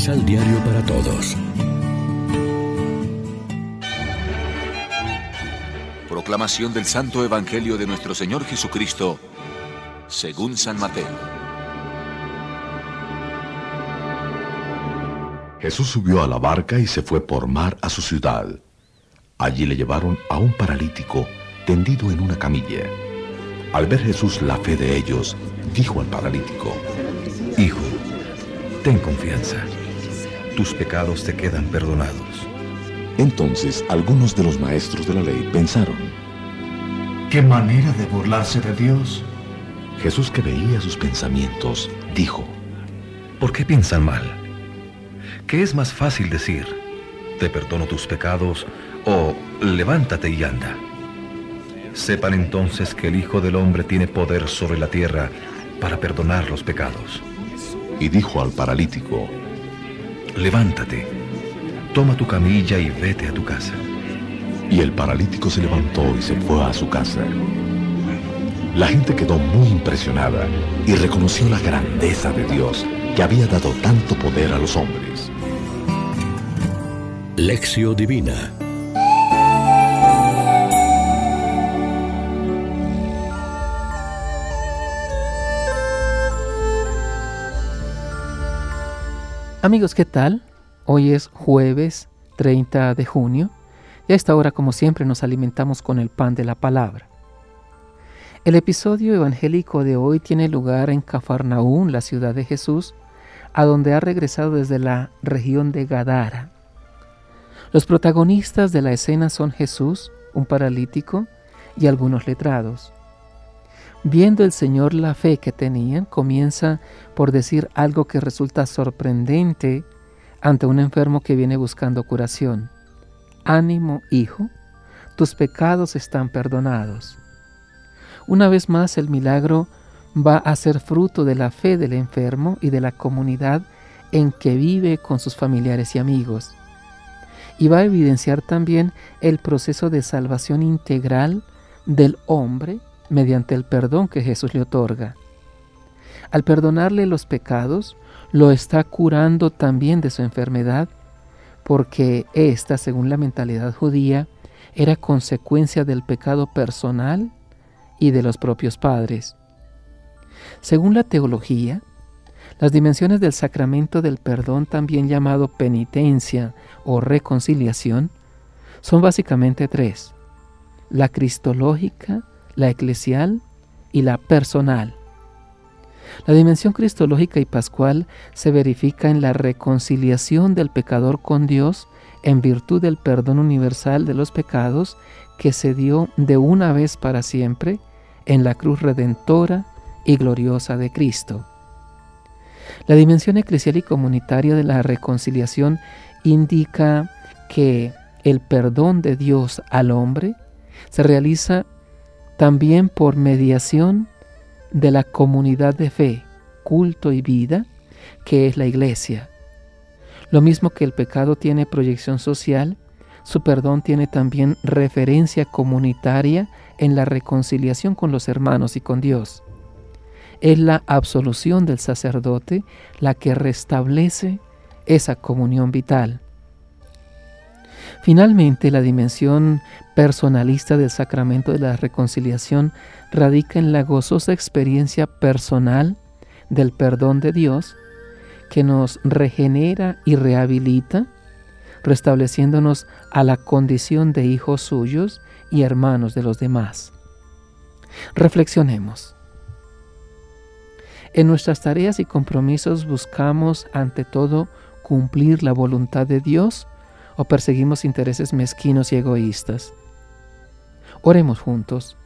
Misal Diario para Todos. Proclamación del Santo Evangelio de nuestro Señor Jesucristo, según San Mateo. Jesús subió a la barca y se fue por mar a su ciudad. Allí le llevaron a un paralítico tendido en una camilla. Al ver Jesús la fe de ellos, dijo al paralítico, Hijo, ten confianza, tus pecados te quedan perdonados. Entonces algunos de los maestros de la ley pensaron, ¿Qué manera de burlarse de Dios? Jesús que veía sus pensamientos, dijo, ¿Por qué piensan mal? ¿Qué es más fácil decir? Te perdono tus pecados o levántate y anda. Sepan entonces que el Hijo del Hombre tiene poder sobre la tierra para perdonar los pecados. Y dijo al paralítico, Levántate, toma tu camilla y vete a tu casa. Y el paralítico se levantó y se fue a su casa. La gente quedó muy impresionada y reconoció la grandeza de Dios que había dado tanto poder a los hombres. Lección Divina Amigos, ¿qué tal? Hoy es jueves 30 de junio y a esta hora, como siempre, nos alimentamos con el pan de la palabra. El episodio evangélico de hoy tiene lugar en Cafarnaún, la ciudad de Jesús, a donde ha regresado desde la región de Gadara. Los protagonistas de la escena son Jesús, un paralítico y algunos letrados. Viendo el Señor la fe que tenían, comienza por decir algo que resulta sorprendente ante un enfermo que viene buscando curación. Ánimo, hijo, tus pecados están perdonados. Una vez más el milagro va a ser fruto de la fe del enfermo y de la comunidad en que vive con sus familiares y amigos. Y va a evidenciar también el proceso de salvación integral del hombre mediante el perdón que Jesús le otorga. Al perdonarle los pecados, lo está curando también de su enfermedad, porque ésta, según la mentalidad judía, era consecuencia del pecado personal y de los propios padres. Según la teología, las dimensiones del sacramento del perdón, también llamado penitencia o reconciliación, son básicamente tres. La cristológica, la eclesial y la personal. La dimensión cristológica y pascual se verifica en la reconciliación del pecador con Dios en virtud del perdón universal de los pecados que se dio de una vez para siempre en la cruz redentora y gloriosa de Cristo. La dimensión eclesial y comunitaria de la reconciliación indica que el perdón de Dios al hombre se realiza también por mediación de la comunidad de fe, culto y vida, que es la iglesia. Lo mismo que el pecado tiene proyección social, su perdón tiene también referencia comunitaria en la reconciliación con los hermanos y con Dios. Es la absolución del sacerdote la que restablece esa comunión vital. Finalmente, la dimensión personalista del sacramento de la reconciliación radica en la gozosa experiencia personal del perdón de Dios que nos regenera y rehabilita, restableciéndonos a la condición de hijos suyos y hermanos de los demás. Reflexionemos. En nuestras tareas y compromisos buscamos ante todo cumplir la voluntad de Dios o perseguimos intereses mezquinos y egoístas. Oremos juntos.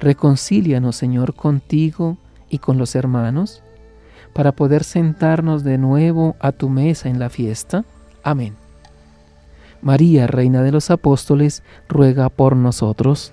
Reconcílianos, Señor, contigo y con los hermanos, para poder sentarnos de nuevo a tu mesa en la fiesta. Amén. María, Reina de los Apóstoles, ruega por nosotros.